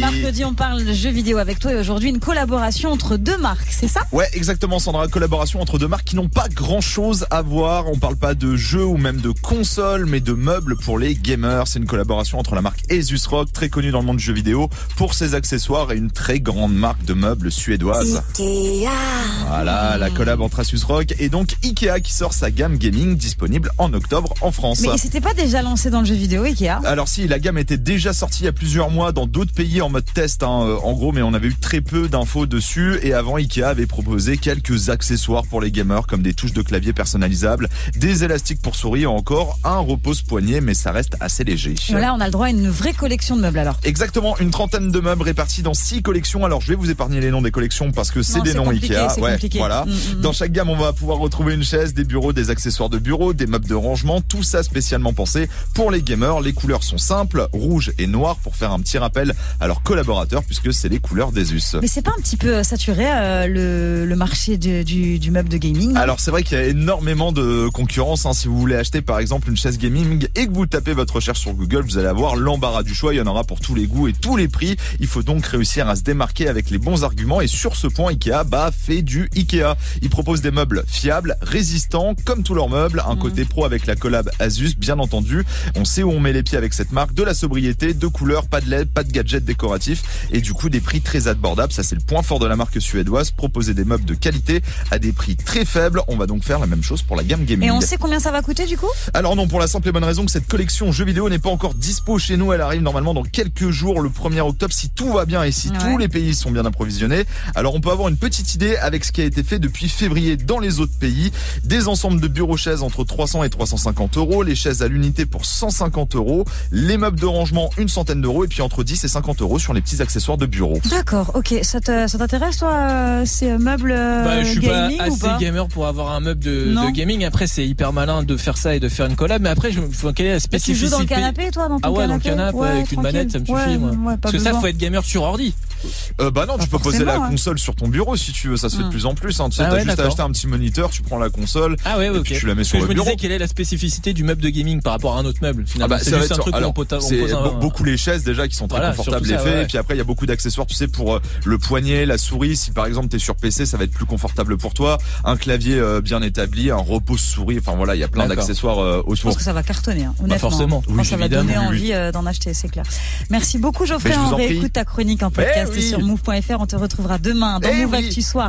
mercredi, on parle de jeux vidéo avec toi et aujourd'hui une collaboration entre deux marques, c'est ça? Ouais, exactement Sandra, collaboration entre deux marques qui n'ont pas grand chose à voir. On parle pas de jeux ou même de consoles, mais de meubles pour les gamers. C'est une collaboration entre la marque Asus Rock, très connue dans le monde du jeu vidéo, pour ses accessoires et une très grande marque de meubles suédoise. Voilà, la collab entre Asus Rock et donc Ikea qui sort sa gamme gaming disponible en octobre en France. Mais il s'était pas déjà lancé dans le jeu vidéo Ikea? Alors si, la gamme était déjà sortie il y a plusieurs mois dans d'autres pays en mode test, hein, euh, en gros, mais on avait eu très peu d'infos dessus. Et avant, Ikea avait proposé quelques accessoires pour les gamers, comme des touches de clavier personnalisables, des élastiques pour souris ou encore un repose-poignet, mais ça reste assez léger. Là, on a le droit à une vraie collection de meubles alors. Exactement, une trentaine de meubles répartis dans six collections. Alors je vais vous épargner les noms des collections parce que c'est des noms Ikea. Ouais, voilà. Mm, mm, mm. Dans chaque gamme, on va pouvoir retrouver une chaise, des bureaux, des accessoires de bureau, des meubles de rangement, tout ça spécialement pensé pour les gamers. Les couleurs sont simples, rouge et noir pour faire un petit rappel à leurs collaborateurs puisque c'est les couleurs d'Asus. Mais c'est pas un petit peu saturé euh, le, le, marché de, du, du, meuble de gaming Alors c'est vrai qu'il y a énormément de concurrence. Hein. Si vous voulez acheter par exemple une chaise gaming et que vous tapez votre recherche sur Google, vous allez avoir l'embarras du choix. Il y en aura pour tous les goûts et tous les prix. Il faut donc réussir à se démarquer avec les bons arguments. Et sur ce point, Ikea bah, fait du Ikea. Il propose des meubles fiables, résistants, comme tous leurs meubles. Un Mmh. côté pro avec la collab Asus, bien entendu. On sait où on met les pieds avec cette marque. De la sobriété, de couleurs, pas de LED, pas de gadgets décoratifs. Et du coup, des prix très abordables. Ça, c'est le point fort de la marque suédoise. Proposer des meubles de qualité à des prix très faibles. On va donc faire la même chose pour la gamme gaming. Et on sait combien ça va coûter du coup? Alors non, pour la simple et bonne raison que cette collection jeux vidéo n'est pas encore dispo chez nous. Elle arrive normalement dans quelques jours, le 1er octobre, si tout va bien et si Ouais. tous les pays sont bien approvisionnés. Alors on peut avoir une petite idée avec ce qui a été fait depuis février dans les autres pays. Des ensembles de bureaux chaises entre 300 et 350 euros, les chaises à l'unité pour 150 euros, les meubles de rangement une centaine d'euros et puis entre 10 et 50 euros sur les petits accessoires de bureau. D'accord, ok. Ça t'intéresse toi euh, ces meubles euh, Bah, je suis gaming pas ou assez pas gamer pour avoir un meuble de, gaming. Après, c'est hyper malin de faire ça et de faire une collab. Mais après, je me faut quelle est la Tu joues dans le canapé toi dans ton Ah ouais, dans le canapé canapé Ouais, avec une manette, ça me suffit, Ouais, moi. ouais, Parce que ça, faut être gamer sur ordi. Euh, bah non, Pas tu peux poser la hein. console sur ton bureau si tu veux, ça se fait de Hmm. plus en plus. Hein. Tu sais, Ah t'as ouais, juste à acheter un petit moniteur, tu prends la console. Ah ouais, ouais, Et ok. puis tu la mets sur le je me bureau. disais quelle est la spécificité du meuble de gaming par rapport à un autre meuble. Ah bah, c'est juste un truc alors, on c'est un- beaucoup les chaises déjà qui sont très Voilà, confortables et faits. ouais. Et puis après, il y a beaucoup d'accessoires, tu sais, pour euh, le poignet, la souris. Si par exemple t'es sur PC, ça va être plus confortable pour toi. Un clavier euh, bien établi, un repose souris. Enfin voilà, il y a plein d'accessoires euh, Je autour. pense que ça va cartonner, hein, honnêtement. forcément. Je pense Oui, que ça va donner envie euh, d'en acheter, c'est clair. Merci beaucoup Geoffrey. Je On en réécoute ta chronique en podcast Eh oui. sur move.fr. On te retrouvera demain dans Eh Move. Actu Soir.